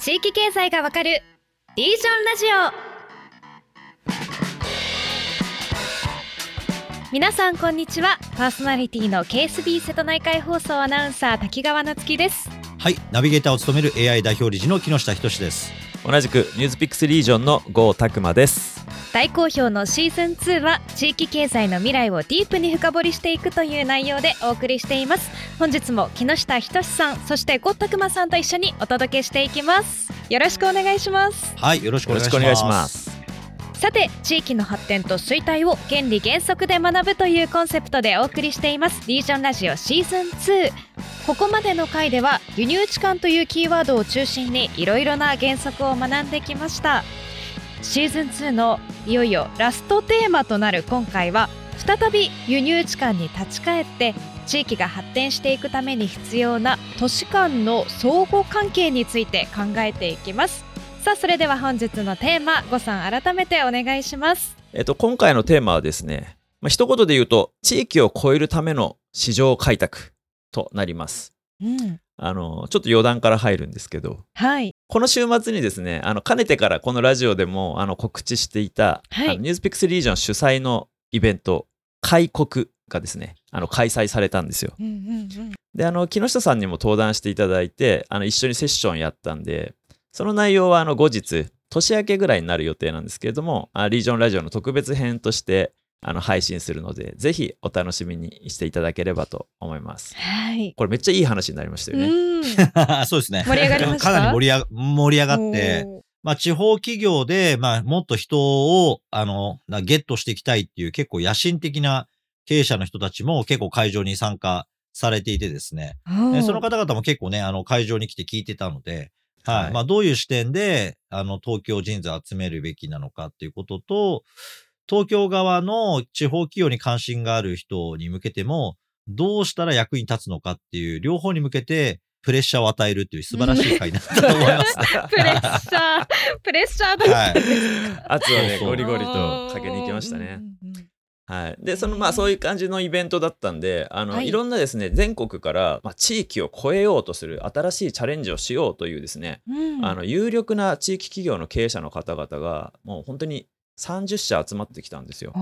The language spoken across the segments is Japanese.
地域経済がわかるリージョンラジオ。皆さんこんにちは。パーソナリティの KSB 瀬戸内海放送アナウンサー滝川夏樹です。はい、ナビゲーターを務める AI 代表理事の木下仁です。同じくニュースピックスリージョンの郷拓馬です大好評のシーズン2は地域経済の未来をディープに深掘りしていくという内容でお送りしています。本日も木下仁さんそしてゴッタクマさんと一緒にお届けしていきます。よろしくお願いします。はい、よろしくお願いしま。す。すさて地域の発展と衰退を原理原則で学ぶというコンセプトでお送りしています。リージョンラジオシーズン2ここまでの回では輸入置換というキーワードを中心にいろいろな原則を学んできました。シーズン2のいよいよラストテーマとなる今回は再び輸入置換に立ち返って地域が発展していくために必要な都市間の相互関係について考えていきます。さあそれでは本日のテーマごさん改めてお願いします。えっと今回のテーマはですねまあ一言で言うと地域を超えるための市場開拓となります。うんあのちょっと余談から入るんですけど。はい。この週末にですねあのかねてからこのラジオでもあの告知していた、はい。ニュースピックスリージョン主催のイベント開国がですねあの開催されたんですよ。うんうんうん。であの木下さんにも登壇していただいてあの一緒にセッションやったんでその内容はあの後日年明けぐらいになる予定なんですけれどもあリージョンラジオの特別編としてあの配信するのでぜひお楽しみにしていただければと思います。はい。これめっちゃいい話になりましたよね、うん。そうですね。盛り上がりました？かなり盛り上が盛り上がって、まあ地方企業で、まあもっと人を、あの、なゲットしていきたいっていう結構野心的な経営者の人たちも結構会場に参加されていてですね。でその方々も結構ね、あの会場に来て聞いてたので、はい。はい。まあどういう視点で、あの東京人材を集めるべきなのかっていうことと、東京側の地方企業に関心がある人に向けても、どうしたら役に立つのかっていう両方に向けてプレッシャーを与えるっていう素晴らしい会だったと思います。プレッシャー。プレッシャーだはい。圧をねゴリゴリとかけに行きましたね。はい、でそのまあそういう感じのイベントだったんであの、はい。い、ろんなですね全国から、まあ、地域を超えようとする新しいチャレンジをしようというですね、うん。あの有力な地域企業の経営者の方々がもう本当に30社集まってきたんですよ。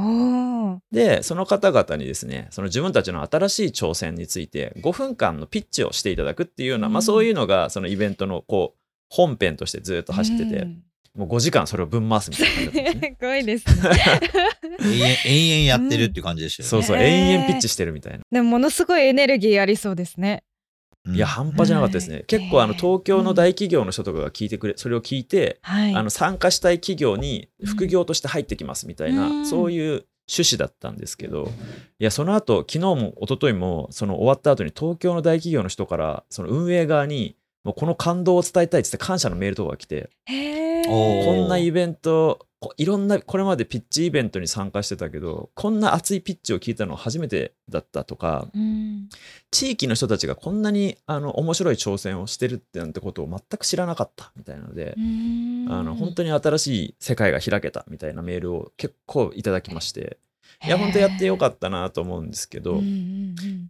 でその方々にですねその自分たちの新しい挑戦について5分間のピッチをしていただくっていうような、うんまあ、そういうのがそのイベントのこう本編としてずっと走ってて、うんもう5時間それをぶん回すみたいな感じだったんですね。すごいですね延々、延々やってるっていう感じでしたよね。そうそう、へー延々ピッチしてるみたいな。でもものすごいエネルギーありそうですねうんいや、半端じゃなかったですね。はい。結構、あの、東京の大企業の人とかが聞いてくれ、それを聞いて、はい。あの、参加したい企業に副業として入ってきますみたいな、うん。そういう趣旨だったんですけど、いや、その後、昨日も一昨日も、その終わった後に東京の大企業の人から、その運営側に、もうこの感動を伝えたいっつって感謝のメールとかが来て、こんなイベント、こいろんな、これまでピッチイベントに参加してたけど、こんな熱いピッチを聞いたのは初めてだったとか、うん。地域の人たちがこんなにあの面白い挑戦をしてるってなんてことを全く知らなかったみたいなので、うん。あの本当に新しい世界が開けたみたいなメールを結構いただきましていや本当やってよかったなと思うんですけど、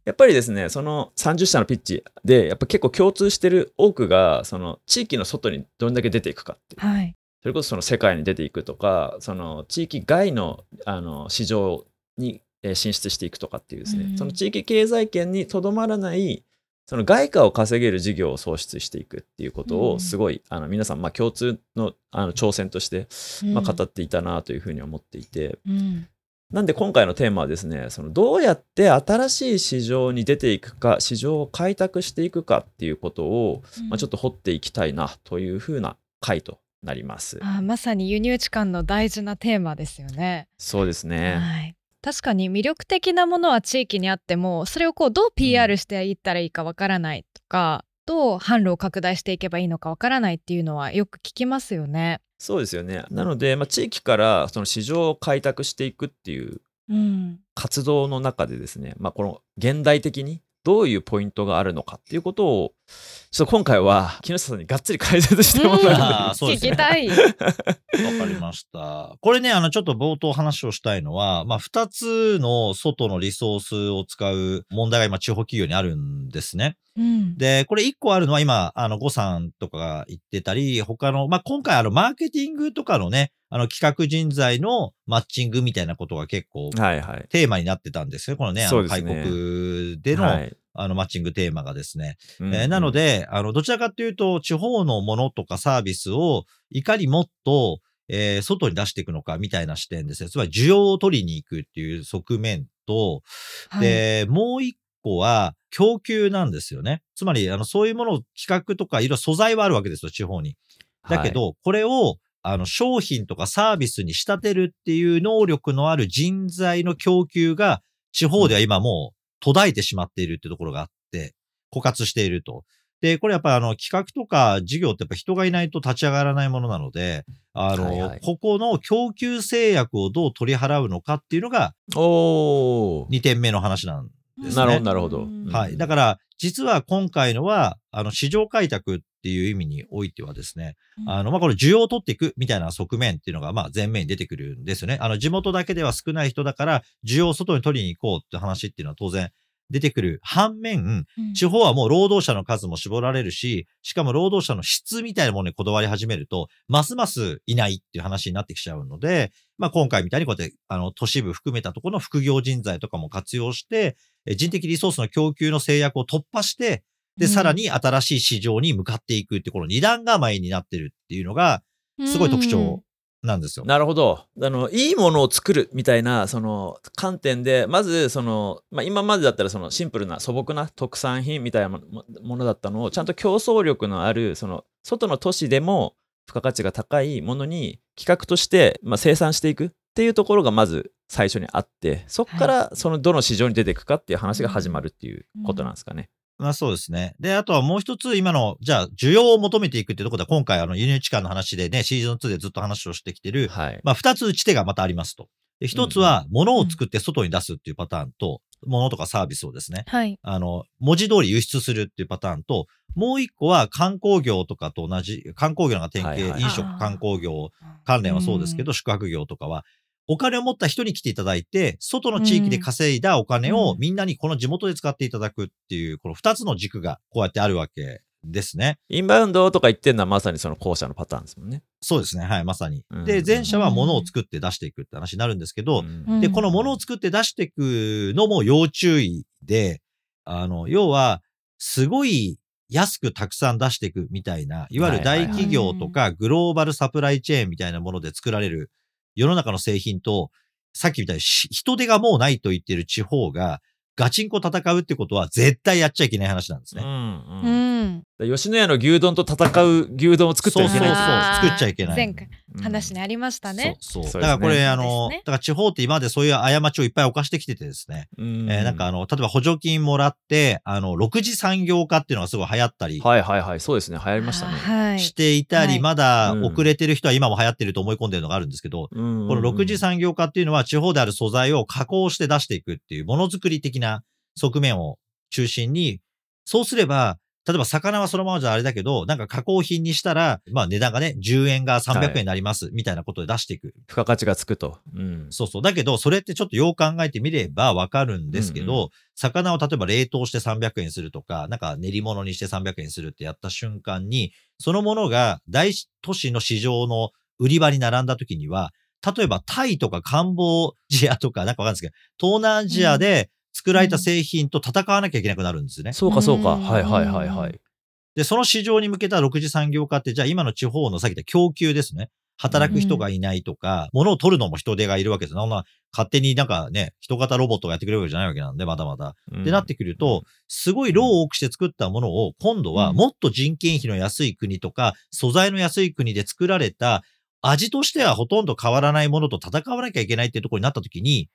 やっぱりですねその30社のピッチでやっぱ結構共通してる多くがその地域の外にどれだけ出ていくかっていう。はいそれこそその世界に出ていくとかその地域外のあの市場にえー進出していくとかっていうですね、うん。その地域経済圏にとどまらないその外貨を稼げる事業を創出していくっていうことうん。をすごい、あの皆さんまあ共通のあの挑戦として、まあ、語っていたなというふうに思っていて、うん。なんで今回のテーマはですねそのどうやって新しい市場に出ていくか市場を開拓していくかっていうことを、まあ、ちょっと掘っていきたいなというふうな回となります。あーまさに輸入置換の大事なテーマですよね。そうですね。はい、確かに魅力的なものは地域にあってもそれをこうどう PR していったらいいかわからないとか、どう販路を拡大していけばいいのかわからないっていうのはよく聞きますよね。そうですよね。なので、まあ、地域からその市場を開拓していくっていううん、活動の中でですね、まあ、この現代的にどういうポイントがあるのかっていうことをちょっと今回は木下さんにがっつり解説してもらう、あーそうですね聞きたい。わかりました。これね、あの、ちょっと冒頭話をしたいのは、まあ、二つの外のリソースを使う問題が今、地方企業にあるんですね。うんで、これ一個あるのは今、あの、呉さんとかが言ってたり、他の、まあ、今回あの、マーケティングとかのね、あの、企画人材のマッチングみたいなことが結構、はいはい。テーマになってたんですよ。このね、あの、開国での、はいあの、マッチングテーマがですね。うんえーなの、で、あの、どちらかというと、地方のものとかサービスを、いかにもっと、えー外に出していくのかみたいな視点ですね。つまり、需要を取りに行くっていう側面と、はいで、もう一個は、供給なんですよね。つまり、あの、そういうものを企画とか、いろいろ素材はあるわけですよ、地方に。だけど、これを、あの、商品とかサービスに仕立てるっていう能力のある人材の供給が、地方では今もう途絶えてしまっているってところがあって、枯渇していると。で、これやっぱあの企画とか事業ってやっぱ人がいないと立ち上がらないものなので、あの、はいはいここの供給制約をどう取り払うのかっていうのがはいおー2点目の話なんですね。なるほど、なるほど。うんはい。だから、実は今回のは、あの、市場開拓っていう意味においてはですね、あの、まあ、これ需要を取っていくみたいな側面っていうのが、まあ、前面に出てくるんですよね。あの、地元だけでは少ない人だから、需要を外に取りに行こうって話っていうのは当然出てくる。反面、うん地方はもう労働者の数も絞られるし、しかも労働者の質みたいなものにこだわり始めると、ますますいないっていう話になってきちゃうので、まあ今回みたいにこうやって、あの、都市部含めたところの副業人材とかも活用して、え人的リソースの供給の制約を突破して、で、うんさらに新しい市場に向かっていくって、この二段構えになってるっていうのが、すごい特徴なんですよ。なるほど。あの、いいものを作るみたいな、その、観点で、まず、その、まあ、今までだったら、その、シンプルな素朴な特産品みたいなもものだったのを、ちゃんと競争力のある、その、外の都市でも、付加価値が高いものに、企画として、まあ、生産していくっていうところが、まず、最初にあって、そこから、その、どの市場に出ていくかっていう話が始まるっていうことなんですかね。まあそうですね。で、あとはもう一つ今の、じゃあ需要を求めていくってところで、今回あの輸入地間の話でね、シーズン2でずっと話をしてきてる、はい。まあ二つ打ち手がまたありますと。で一つは、物を作って外に出すっていうパターンと、物とかサービスをですね、はい。あの、文字通り輸出するっていうパターンと、もう一個は観光業とかと同じ、観光業が典型、はいはい飲食観光業関連はそうですけど、宿泊業とかは、お金を持った人に来ていただいて、外の地域で稼いだお金をうんみんなにこの地元で使っていただくっていう、この二つの軸がこうやってあるわけですね。インバウンドとか言ってるのは、まさにその後者のパターンですもんね。そうですね。はい、まさにうん。で、前者は物を作って出していくって話になるんですけど、うんで、この物を作って出していくのも要注意で、あの、要は、すごい安くたくさん出していくみたいな、いわゆる大企業とかグローバルサプライチェーンみたいなもので作られる世の中の製品と、さっきみたいにし人手がもうないと言ってる地方がガチンコ戦うってことは絶対やっちゃいけない話なんですね。うんううん吉野家の牛丼と戦う牛丼を作っちゃいけない。そうそう作っちゃいけない。前回うん。話にありましたね。そうだからこれ、あの、だから地方って今までそういう過ちをいっぱい犯してきててですね、うん。えーなんかあの、例えば補助金もらって、あの、6次産業化っていうのがすごい流行ったりはいはいはい、そうですね、流行りましたね。はい。していたり、はい。まだうん。遅れてる人は今も流行ってると思い込んでるのがあるんですけど、ここの6次産業化っていうのは地方である素材を加工して出していくっていうものづくり的な側面を中心に、そうすれば、例えば魚はそのままじゃあれだけど、なんか加工品にしたら、まあ値段がね、10円が300円になります、みたいなことで出していく。付加価値がつくと。うん。そうそう。だけど、それってちょっとよう考えてみればわかるんですけど、うんう魚を例えば冷凍して300円するとか、なんか練り物にして300円するってやった瞬間に、そのものが大都市の市場の売り場に並んだ時には、例えばタイとかカンボジアとか、なんかわかんないですけど、東南アジアで作られた製品と戦わなきゃいけなくなるんですね。そうかそうか。うんはいはいはいはい。で、その市場に向けた6次産業化って、じゃあ今の地方のさっき言った供給ですね。働く人がいないとか、物を取るのも人手がいるわけです。そんな勝手になんかね、人型ロボットがやってくれるわけじゃないわけなんで、まだまだ。うんってなってくると、すごい労を多くして作ったものを、今度はうんもっと人件費の安い国とか、素材の安い国で作られた、味としてはほとんど変わらないものと戦わなきゃいけないっていうところになった時に、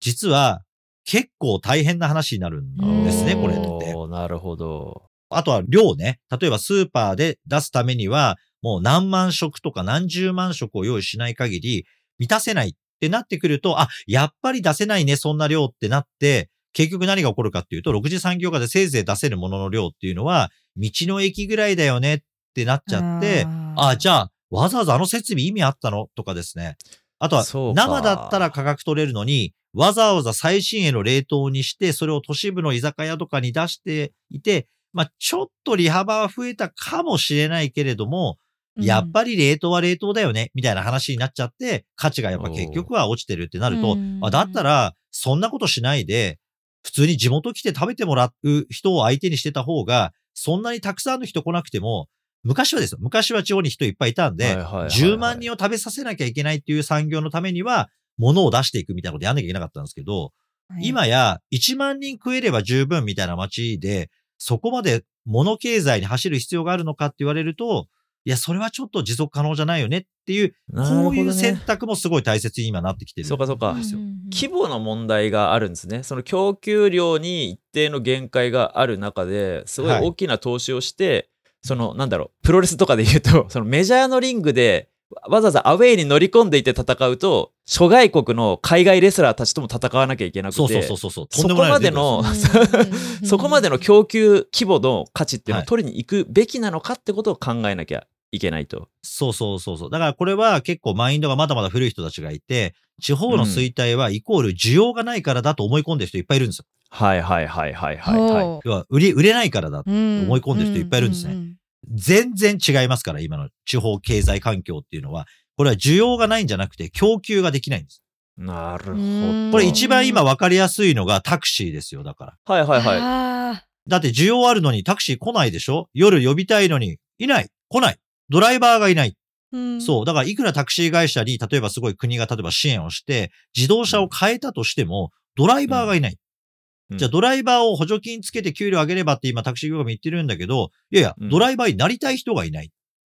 実は結構大変な話になるんですね、うんこれって。なるほど。あとは量ね。例えばスーパーで出すためには、もう何万食とか何十万食を用意しない限り満たせないってなってくると、あ、やっぱり出せないね、そんな量ってなって、結局何が起こるかっていうと、6次産業化でせいぜい出せるものの量っていうのは、道の駅ぐらいだよねってなっちゃって、あじゃあ、わざわざあの設備意味あったの？とかですね。あとは生だったら価格取れるのに、わざわざ最新鋭の冷凍にして、それを都市部の居酒屋とかに出していて、まあ、ちょっと利幅は増えたかもしれないけれども、やっぱり冷凍は冷凍だよね、みたいな話になっちゃって、価値がやっぱ結局は落ちてるってなるとうん、あだったら、そんなことしないで、普通に地元来て食べてもらう人を相手にしてた方が、そんなにたくさんの人来なくても、昔はですよ。昔は地方に人いっぱいいたんで、はいはいはいはい。10万人を食べさせなきゃいけないっていう産業のためには、物を出していくみたいなことやんなきゃいけなかったんですけど、はい今や1万人食えれば十分みたいな街で、そこまで物経済に走る必要があるのかって言われると、いや、それはちょっと持続可能じゃないよねっていう、こういう選択もすごい大切に今なってきてる。そうかそうか。うん規模の問題があるんですね。その供給量に一定の限界がある中ですごい大きな投資をして、そのなんだろうプロレスとかで言うとそのメジャーのリングでわざわざアウェイに乗り込んでいて戦うと諸外国の海外レスラーたちとも戦わなきゃいけなくてそうそうそうそうそう。とんそでもないこまでの そこまでの供給規模の価値っていうのを取りに行くべきなのかってことを考えなきゃいけないと。そうそうそうそう。だからこれは結構マインドがまだまだ古い人たちがいて、地方の衰退はイコール需要がないからだと思い込んでる人いっぱいいるんですよ。はいはいはいはいはいはい。ほ要は売り、売れないからだ。う思思い込んでる人いっぱいいるんですね全然違いますから、今の地方経済環境っていうのは。これは需要がないんじゃなくて供給ができないんです。なるほうんど。これ一番今分かりやすいのがタクシーですよ、だから。はいはいはい。はだって需要あるのにタクシー来ないでしょ？夜呼びたいのに、いない。来ない。ドライバーがいない。い。そう。だから、いくらタクシー会社に、例えばすごい国が例えば支援をして、自動車を変えたとしても、ドライバーがいない。うんじゃあ、ドライバーを補助金つけて給料上げればって今タクシー業界も言ってるんだけど、いやいや、うんドライバーになりたい人がいない。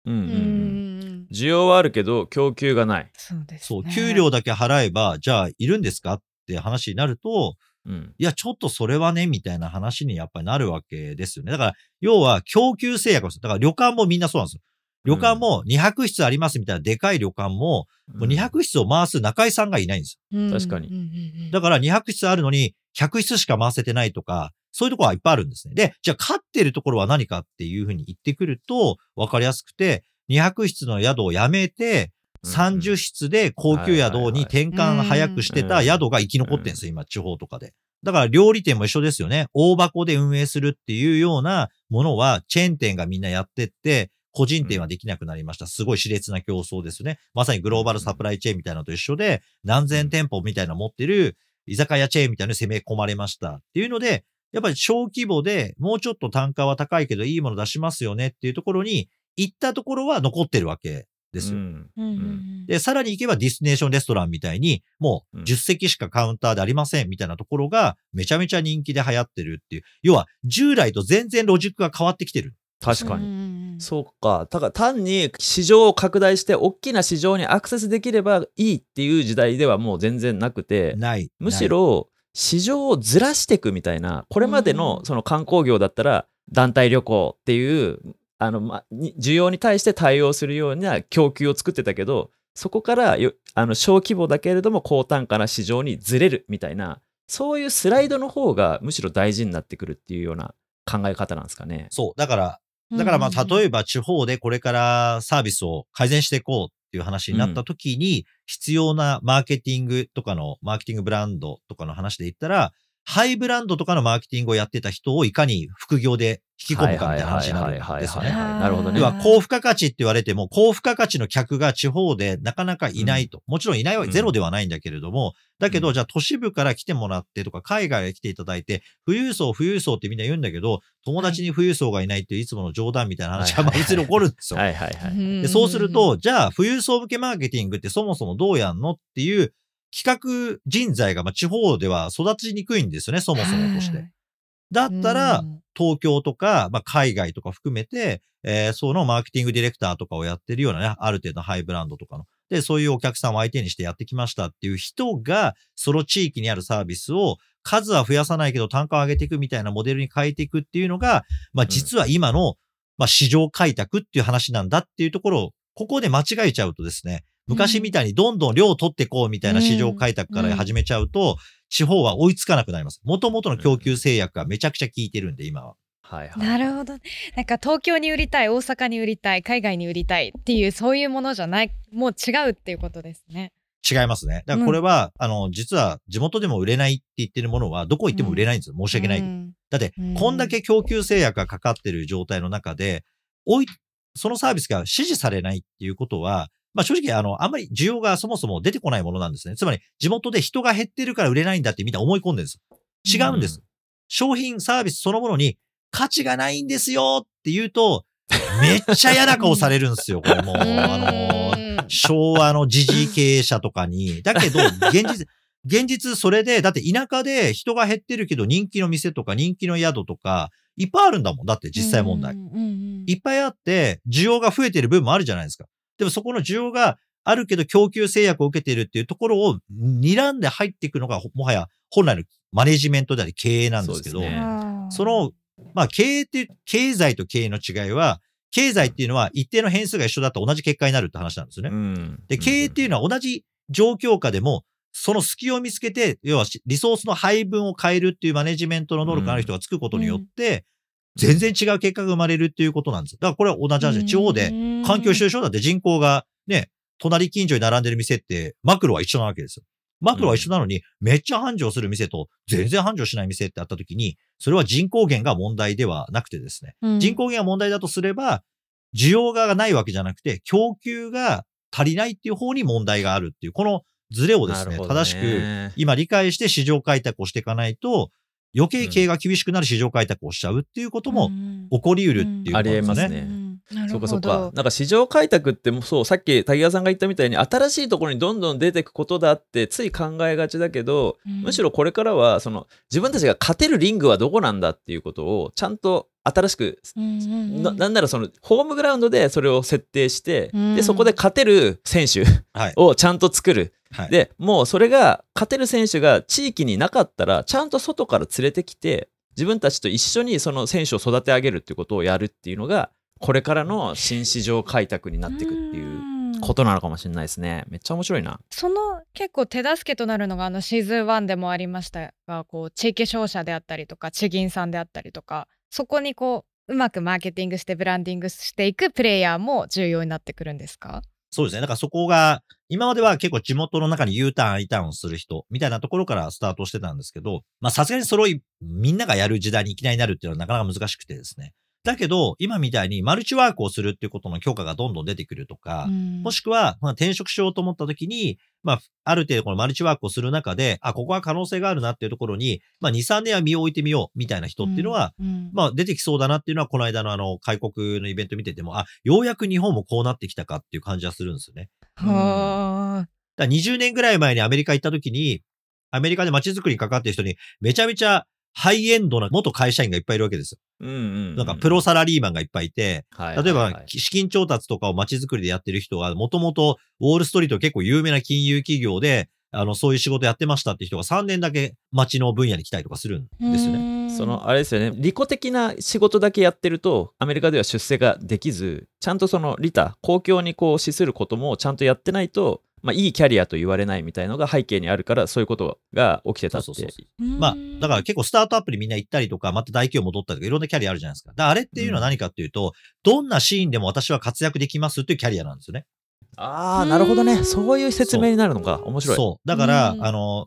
ううん。需要はあるけど供給がない。そうですね。そう、給料だけ払えば、じゃあ、いるんですかって話になると、うんいや、ちょっとそれはね、みたいな話にやっぱりなるわけですよね。だから、要は供給制約をする。だから旅館もみんなそうなんですよ。旅館も200室ありますみたいなでかい旅館も、もう200室を回す中井さんがいないんです。うん。確かに。だから200室あるのに100室しか回せてないとか、そういうところはいっぱいあるんですね。で、じゃあ勝ってるところは何かっていうふうに言ってくると分かりやすくて、200室の宿をやめて、30室で高級宿に転換早くしてた宿が生き残ってんですよ、今、地方とかで。だから料理店も一緒ですよね。大箱で運営するっていうようなものは、チェーン店がみんなやってって、個人店はできなくなりました。すごい熾烈な競争ですね。まさにグローバルサプライチェーンみたいなのと一緒で、何千店舗みたいなの持ってる居酒屋チェーンみたいなのに攻め込まれました。っていうので、やっぱり小規模でもうちょっと単価は高いけどいいもの出しますよねっていうところに行ったところは残ってるわけですよ。うんうんうんで、さらに行けばディスティネーションレストランみたいに、もううん10席しかカウンターでありませんみたいなところがめちゃめちゃ人気で流行ってるっていう。要は、従来と全然ロジックが変わってきてる。確かに。にそうか。だから単に市場を拡大して大きな市場にアクセスできればいいっていう時代ではもう全然なくて、ない。むしろ市場をずらしていくみたいな、これまでうんのその観光業だったら団体旅行っていう、あの、ま、に需要に対して対応するような供給を作ってたけど、そこからよあの小規模だけれども高単価な市場にずれるみたいな、そういうスライドの方がむしろ大事になってくるっていうような考え方なんですかね。そう。だから、だからまあ、例えば地方でこれからサービスを改善していこうっていう話になった時に、必要なマーケティングとかの、マーケティングブランドとかの話で言ったら、ハイブランドとかのマーケティングをやってた人をいかに副業で引き込むかみたいな話になるんですよね。なるほどね要は高付加価値って言われても、高付加価値の客が地方でなかなかいないと。もちろんいないはうんゼロではないんだけれども、だけど、うんじゃあ都市部から来てもらってとか、海外へ来ていただいて、富裕層、富裕層ってみんな言うんだけど、友達に富裕層がいないっていういつもの冗談みたいな話がまあはい別に起こるんですよ。はいはいはい。でそうすると、じゃあ、富裕層向けマーケティングってそもそもどうやんのっていう企画人材がまあ地方では育ちにくいんですよね、そもそもとして。だったら、東京とか、まあ、海外とか含めて、えーそのマーケティングディレクターとかをやってるようなね、ある程度のハイブランドとかの。で、そういうお客さんを相手にしてやってきましたっていう人が、その地域にあるサービスを数は増やさないけど単価を上げていくみたいなモデルに変えていくっていうのが、まあ、実は今の、まあ、市場開拓っていう話なんだっていうところを、ここで間違えちゃうとですね、昔みたいにどんどん量を取っていこうみたいな市場開拓から始めちゃうと、地方は追いつかなくなります。もともとの供給制約がめちゃくちゃ効いてるんで、今は。はいはい。なるほどねなんか東京に売りたい大阪に売りたい海外に売りたいっていうそういうものじゃないもう違うっていうことですね。違いますね。だからこれは、あの、実は地元でも売れないって言ってるものは、どこ行っても売れないんですよ。申し訳ない。うんだってうん、こんだけ供給制約がかかってる状態の中で、おい、そのサービスが支持されないっていうことは、まあ正直、あの、あんまり需要がそもそも出てこないものなんですね。つまり、地元で人が減ってるから売れないんだってみんな思い込んでるんです。違うんです。商品、サービスそのものに価値がないんですよって言うと、めっちゃ嫌な顔されるんですよ、これもう。あの昭和の時事経営者とかに。だけど、現実、現実それで、だって田舎で人が減ってるけど人気の店とか人気の宿とか、いっぱいあるんだもん。だって実際問題。いっぱいあって、需要が増えてる分もあるじゃないですか。でもそこの需要があるけど供給制約を受けているっていうところを睨んで入っていくのが、もはや本来のマネジメントであり経営なんですけど、そねの、まあ、経営って、経済と経営の違いは、経済っていうのは一定の変数が一緒だと同じ結果になるって話なんですよね。うんで、経営っていうのは同じ状況下でも、その隙を見つけて、要はリソースの配分を変えるっていうマネジメントの能力がある人がつくことによって、全然違う結果が生まれるっていうことなんです。だからこれは同じ話で、地方で環境一緒でしょだって人口がね、隣近所に並んでる店って、マクロは一緒なわけですよ。マクロは一緒なのに、めっちゃ繁盛する店と全然繁盛しない店ってあった時に、それは人口減が問題ではなくてですね。うん人口減が問題だとすれば、需要がないわけじゃなくて、供給が足りないっていう方に問題があるっていう、このズレをですね、ね。正しく今理解して市場開拓をしていかないと、余計経営が厳しくなる市場開拓をしちゃうっていうこともうん。起こり得るっていうことありですね。えますね。うん。なるほどそうかそうか。なんか市場開拓ってもうそう、さっき滝川さんが言ったみたいに新しいところにどんどん出てくことだってつい考えがちだけど、うん。むしろこれからはその自分たちが勝てるリングはどこなんだっていうことをちゃんと新しく、うんうんうんななんならそのホームグラウンドでそれを設定して、うんでそこで勝てる選手はい。をちゃんと作る。はい。でもうそれが勝てる選手が地域になかったらちゃんと外から連れてきて自分たちと一緒にその選手を育て上げるっていうことをやるっていうのがこれからの新市場開拓になっていくっていうことなのかもしれないですね。めっちゃ面白いな。その結構手助けとなるのがあのシーズン1でもありましたがこう地域商社であったりとか地銀さんであったりとかそこにこううまくマーケティングしてブランディングしていくプレイヤーも重要になってくるんですか？そうですね。だからそこが、今までは結構地元の中に U ターン、I ターンをする人、みたいなところからスタートしてたんですけど、まあさすがにそれをみんながやる時代にいきなりなるっていうのはなかなか難しくてですね。だけど、今みたいにマルチワークをするっていうことの許可がどんどん出てくるとか、もしくは、まあ、転職しようと思った時に、まあ、ある程度このマルチワークをする中で、あ、ここは可能性があるなっていうところに、まあ、2、3年は身を置いてみようみたいな人っていうのは、、うん。まあ、出てきそうだなっていうのは、この間のあの、開国のイベント見てても、あ、ようやく日本もこうなってきたかっていう感じはするんですよね。はあ。だから20年ぐらい前にアメリカ行った時に、アメリカで街づくりに関わってる人に、めちゃめちゃハイエンドな元会社員がいっぱいいるわけですよ。うんうんうんなんかプロサラリーマンがいっぱいいて、はい例えばはいはい、資金調達とかを街づくりでやってる人は、もともとウォールストリート結構有名な金融企業で、あの、そういう仕事やってましたって人が3年だけ街の分野に来たりとかするんですよね。ねそのあれですよね利己的な仕事だけやってるとアメリカでは出世ができずちゃんとその利他公共にこう資することもちゃんとやってないと、まあ、いいキャリアと言われないみたいのが背景にあるからそういうことが起きてたって。そうそうそうまあ、だから結構スタートアップにみんな行ったりとか、また大企業戻ったりとか、いろんなキャリアあるじゃないですか。だあれっていうのは何かっていうと、どんなシーンでも私は活躍できますっていうキャリアなんですよね。ああなるほどね。そういう説明になるのか。面白い。そう。だから、うん。あの、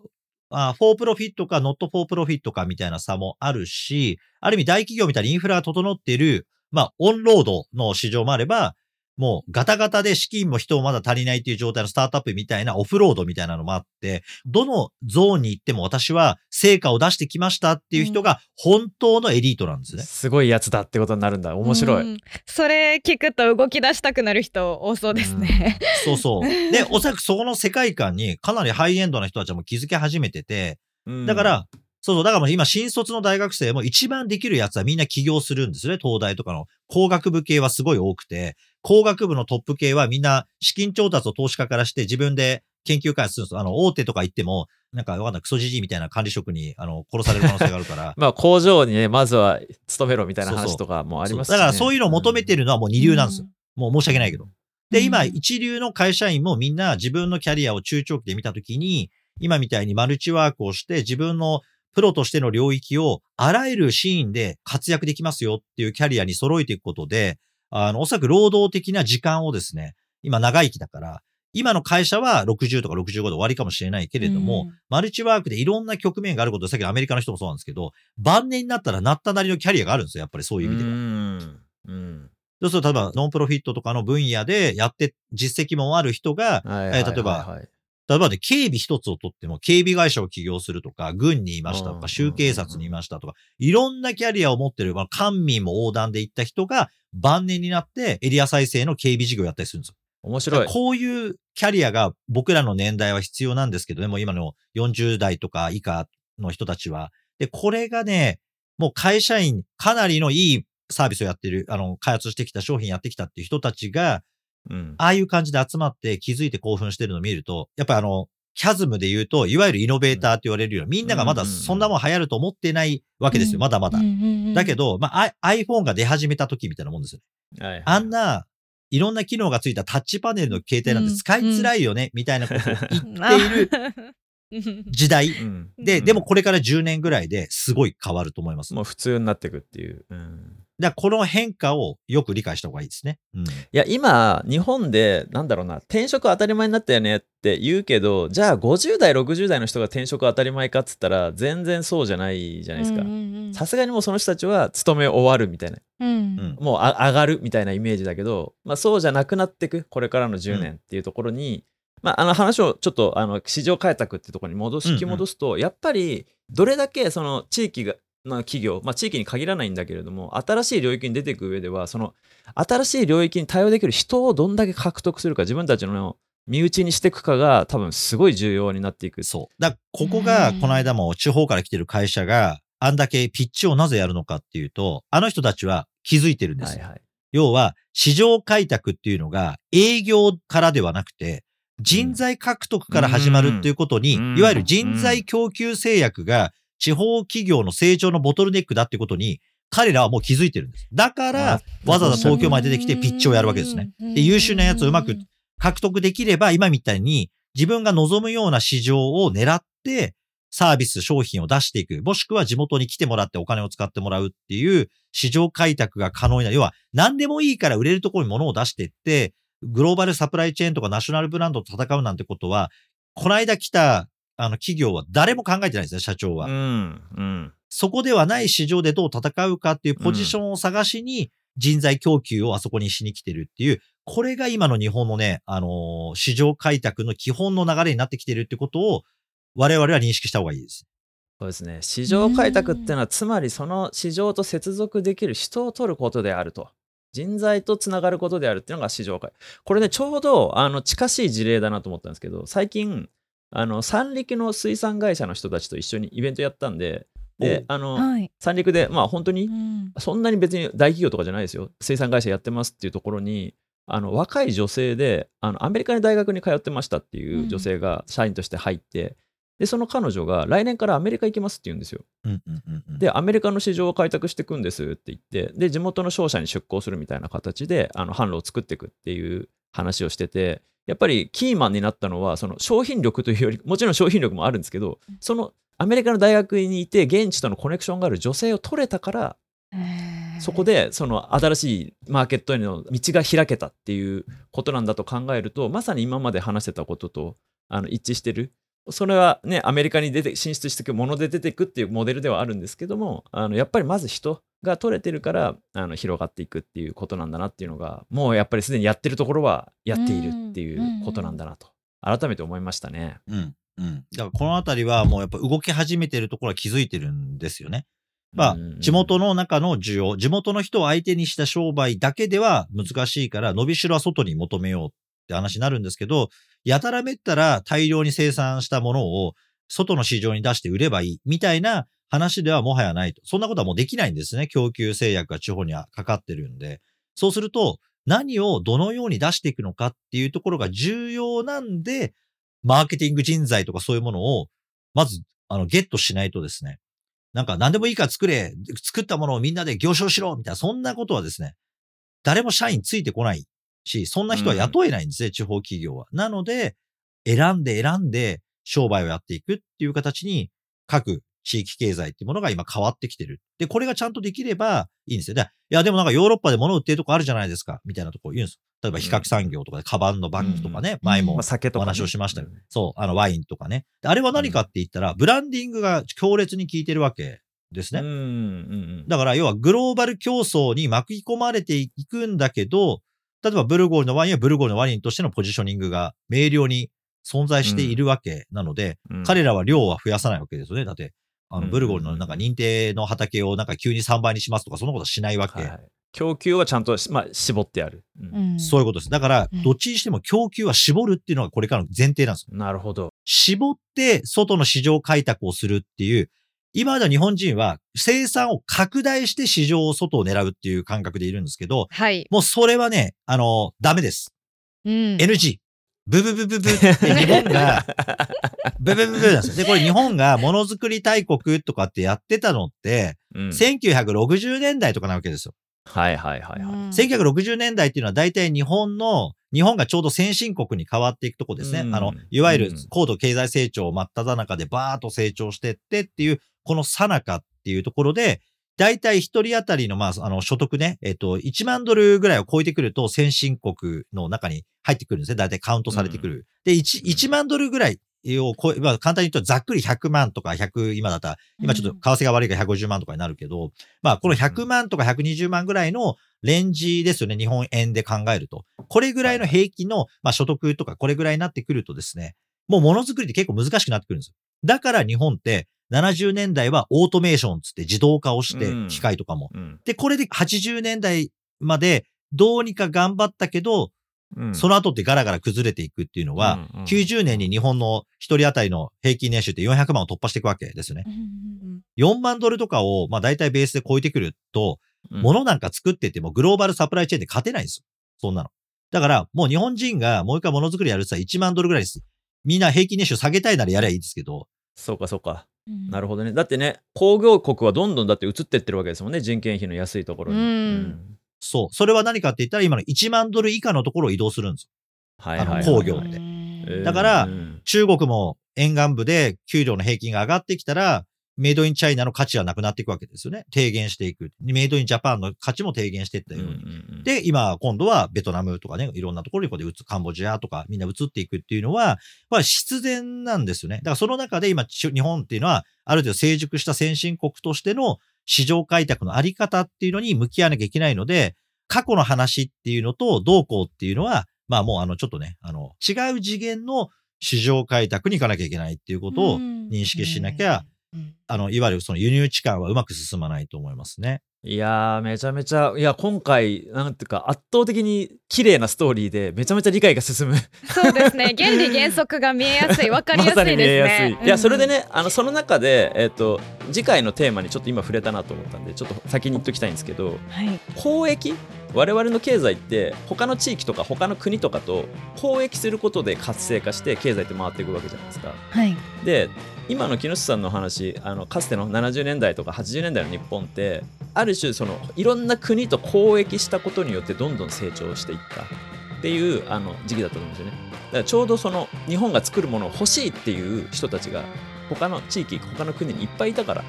あフォープロフィットか、ノットフォープロフィットかみたいな差もあるし、ある意味大企業みたいにインフラが整っている、まあ、オンロードの市場もあれば、もうガタガタで資金も人もまだ足りないっていう状態のスタートアップみたいなオフロードみたいなのもあって、どのゾーンに行っても私は成果を出してきましたっていう人が本当のエリートなんですね。すごいやつだってことになるんだ面白い、うんそれ聞くと動き出したくなる人多そうですね。そうそう。で、おそらくそこの世界観にかなりハイエンドな人たちも気づき始めてて、うんだから、そうそう、だからもう今新卒の大学生も一番できるやつはみんな起業するんですね。東大とかの工学部系はすごい多くて、工学部のトップ系はみんな資金調達を投資家からして自分で研究開発するんですよ。あの、大手とか行っても、なんかわかんない、クソじじいみたいな管理職に、あの、殺される可能性があるから。まあ工場にねまずは勤めろみたいな話とかもありますし、そうね、だからそういうのを求めてるのはもう二流なんですよ。もう申し訳ないけど。で、うん今、一流の会社員もみんな自分のキャリアを中長期で見たときに、今みたいにマルチワークをして自分のプロとしての領域をあらゆるシーンで活躍できますよっていうキャリアに揃えていくことで、あの、おそらく労働的な時間をですね、今長生きだから、今の会社は60とか65で終わりかもしれないけれども、うんマルチワークでいろんな局面があることで、さっきのアメリカの人もそうなんですけど、晩年になったらなったなりのキャリアがあるんですよ、やっぱりそういう意味では。ん。うん。そうすると、例えば、ノンプロフィットとかの分野でやって、実績もある人が、はいはいはいはいえー例えば、例えばね、警備一つをとっても、警備会社を起業するとか、軍にいましたとうんか、州警察にいましたとか、いろんなキャリアを持ってる、まあ、官民も横断で行った人が、晩年になってエリア再生の警備事業をやったりするんですよ。面白い。こういうキャリアが僕らの年代は必要なんですけどね、もう今の40代とか以下の人たちは。で、これがね、もう会社員、かなりのいいサービスをやってる、あの、開発してきた商品やってきたっていう人たちが、うん。ああいう感じで集まって気づいて興奮してるのを見ると、やっぱりあの、キャズムで言うと、いわゆるイノベーターって言われるような、みんながまだそんなもん流行ると思ってないわけですよ、うんまだまだ。うんうんうんだけど、まあ、iPhone が出始めた時みたいなもんですよ。はいはいあんな、いろんな機能がついたタッチパネルの携帯なんて使いづらいよね、みたいなことを言っている る時代。うん。で、うんでもこれから10年ぐらいですごい変わると思います。もう普通になっていくっていう。うん。だこの変化をよく理解した方がいいですね。うん。いや、今、日本で、なんだろうな、転職当たり前になったよねって言うけど、じゃあ50代、60代の人が転職当たり前かっつったら、全然そうじゃないじゃないですかうん。うんうんさすがにもうその人たちは勤め終わるみたいな、うんうんもうあ上がるみたいなイメージだけど、まあ、そうじゃなくなっていく、これからの10年っていうところに、まあ、あの話をちょっとあの市場開拓っていうところに戻しうんうん引き戻すと、やっぱりどれだけその地域がの企業、まあ、地域に限らないんだけれども新しい領域に出ていく上ではその新しい領域に対応できる人をどんだけ獲得するか自分たちの身内にしていくかが多分すごい重要になっていく。そう。だからここが、この間も地方から来てる会社が、あんだけピッチをなぜやるのかっていうと、あの人たちは気づいてるんです。よ。はいはい。要は、市場開拓っていうのが営業からではなくて、人材獲得から始まるっていうことに、うん。いわゆる人材供給制約が地方企業の成長のボトルネックだってことに、彼らはもう気づいてるんです。だから、わざわざ東京まで出てきてピッチをやるわけですね。で優秀なやつをうまく獲得できれば、今みたいに自分が望むような市場を狙って、サービス、商品を出していく。もしくは地元に来てもらってお金を使ってもらうっていう市場開拓が可能になる。要は、何でもいいから売れるところに物を出していって、グローバルサプライチェーンとかナショナルブランドと戦うなんてことは、この間来た、あの、企業は誰も考えてないですね、社長は。うんうんそこではない市場でどう戦うかっていうポジションを探しに人材供給をあそこにしに来てるっていう、これが今の日本のね、あのー市場開拓の基本の流れになってきてるってことを我々は認識した方がいいです。そうですね市場開拓っていうのはつまりその市場と接続できる人を取ることであると人材とつながることであるっていうのが市場開これねちょうどあの近しい事例だなと思ったんですけど最近あの三陸の水産会社の人たちと一緒にイベントやったんでであのはい。三陸でまあ本当にうんそんなに別に大企業とかじゃないですよ水産会社やってますっていうところにあの若い女性であのアメリカに大学に通ってましたっていう女性が社員として入って、でその彼女が来年からアメリカ行きますって言うんですよ。うんうんうんうん、でアメリカの市場を開拓していくんですって言ってで地元の商社に出向するみたいな形であの販路を作っていくっていう話をしててやっぱりキーマンになったのはその商品力というよりもちろん商品力もあるんですけどそのアメリカの大学にいて現地とのコネクションがある女性を取れたからそこでその新しいマーケットへの道が開けたっていうことなんだと考えるとまさに今まで話してたこととあの一致してるそれはねアメリカに出て進出していくもので出ていくっていうモデルではあるんですけどもあのやっぱりまず人が取れてるからあの広がっていくっていうことなんだなっていうのがもうやっぱりすでにやってるところはやっているっていうことなんだなと改めて思いましたね。うん。うん。だからこのあたりはもうやっぱ動き始めてるところは気づいてるんですよね。まあうん、地元の中の需要、地元の人を相手にした商売だけでは難しいから、伸びしろは外に求めようっって話になるんですけど、やたらめったら大量に生産したものを外の市場に出して売ればいいみたいな話ではもはやないと。そんなことはもうできないんですね。供給制約が地方にはかかってるんで。そうすると、何をどのように出していくのかっていうところが重要なんで、マーケティング人材とかそういうものを、まず、あの、ゲットしないとですね、なんか何でもいいから作れ、作ったものをみんなで行商しろみたいな、そんなことはですね、誰も社員ついてこないし、そんな人は雇えないんですね、地方企業は。なので、選んで選んで商売をやっていくっていう形に、各地域経済っていうものが今変わってきてる。で、これがちゃんとできればいいんですよ。でいや、でもなんかヨーロッパで物売ってるとこあるじゃないですか、みたいなところ言うんですよ。例えば、比較産業とかで、カバンのバッグとかね、前もまあ、酒とお話をしましたようんそう、あの、ワインとかね。であれは何かって言ったら、ブランディングが強烈に効いてるわけですね。うんうんうんだから、要はグローバル競争に巻き込まれていくんだけど、例えばブルゴールのワインはブルゴールのワインとしてのポジショニングが明瞭に存在しているわけなので、うん彼らは量は増やさないわけですよね。だって、あの、うんブルゴールのなんか認定の畑をなんか急に3倍にしますとか、そんなことはしないわけ。はい供給はちゃんとし、まあ、絞ってある、うんそういうことです。だからうん、どっちにしても供給は絞るっていうのがこれからの前提なんですよ。なるほど。絞って外の市場開拓をするっていう、今までの日本人は生産を拡大して市場を外を狙うっていう感覚でいるんですけど、はい。もうそれはね、あの、ダメです。うん。NG。ブブブブブって 日本が、ブブブブなんですよ。で、これ日本がものづくり大国とかってやってたのって、うん1960年代とかなわけですよ。はいはいはいはい。うん1960年代っていうのは大体日本の、日本がちょうど先進国に変わっていくとこですね。うんあの、いわゆるうん高度経済成長真っ只中でバーっと成長してってっていう、この最中っていうところで、大体一人当たりの、まあ、あの、所得ね、えっと、1万ドルぐらいを超えてくると先進国の中に入ってくるんですね。大体カウントされてくる。で、1、1万ドルぐらいを超え、まあ、簡単に言うとざっくり100万とか100、今だったら、今ちょっと為替が悪いから150万とかになるけど、まあ、この100万とか120万ぐらいのレンジですよね。日本円で考えると。これぐらいの平均の、まあ、所得とかこれぐらいになってくるとですね、もうものづくりって結構難しくなってくるんですよ。だから日本って70年代はオートメーションつって自動化をしてうん、機械とかも。うんで、これで80年代までどうにか頑張ったけど、うんその後ってガラガラ崩れていくっていうのは、うんうん90年に日本の一人当たりの平均年収って400万を突破していくわけですよねう。んうん4万ドルとかを、まあ大体ベースで超えてくると、うん物なんか作っててもグローバルサプライチェーンで勝てないんですよ。そんなの。だから、もう日本人がもう一回ものづくりやるって言ったら1万ドルぐらいです。みんな平均年収下げたいならやればいいですけど、そうかそうか。うんなるほどね。だってね、工業国はどんどんだって移ってってるわけですもんね。人件費の安いところに。うんそう。それは何かって言ったら今の1万ドル以下のところを移動するんですよ。はいはいはい、あの工業ってだからうん中国も沿岸部で給料の平均が上がってきたら、メイドインチャイナの価値はなくなっていくわけですよね。低減していく。メイドインジャパンの価値も低減していったように。うんうんうんで、今、今度はベトナムとかね、いろんなところにここで移カンボジアとかみんな移っていくっていうのは、まあ必然なんですよね。だからその中で今、ち日本っていうのは、ある程度成熟した先進国としての市場開拓のあり方っていうのに向き合わなきゃいけないので、過去の話っていうのとどうこうっていうのは、まあもうあのちょっとね、あの違う次元の市場開拓に行かなきゃいけないっていうことを認識しなきゃ、うんあの、いわゆるその輸入地間はうまく進まないと思いますね。いやーめちゃめちゃいや今回なんていうか圧倒的に綺麗なストーリーでめちゃめちゃ理解が進むそうですね。原理原則が見えやすい、わかりやすいまさに見えやすい、ですね。いやそれでね。ねあのその中で、えっと次回のテーマにちょっと今触れたなと思ったんでちょっと先に言っときたいんですけどはい。交易？我々の経済って他の地域とか他の国とかと交易することで活性化して経済って回っていくわけじゃないですか。はい。で今の木下さんの話あのかつての70年代とか80年代の日本ってある種そのいろんな国と交易したことによってどんどん成長していったっていうあの時期だったと思うんですよね。だからちょうどその日本が作るものを欲しいっていう人たちが他の地域他の国にいっぱいいたから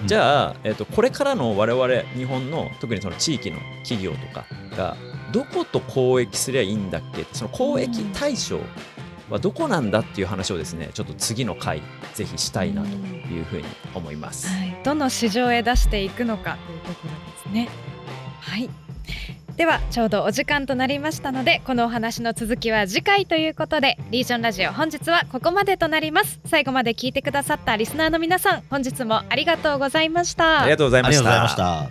うんじゃあ、えっとこれからの我々日本の特にその地域の企業とかがどこと交易すりゃいいんだっけその交易対象はどこなんだっていう話をですねちょっと次の回ぜひしたいなというふうに思います。はい、どの市場へ出していくのかというところですね。はい。ではちょうどお時間となりましたのでこのお話の続きは次回ということでリージョンラジオ本日はここまでとなります最後まで聞いてくださったリスナーの皆さん本日もありがとうございましたありがとうございました。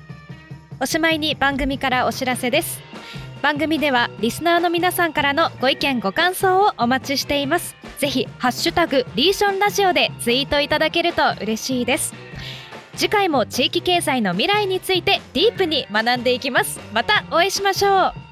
おしまいに番組からお知らせです番組ではリスナーの皆さんからのご意見ご感想をお待ちしています。ぜひハッシュタグリーションラジオでツイートいただけると嬉しいです。次回も地域経済の未来についてディープに学んでいきます。またお会いしましょう。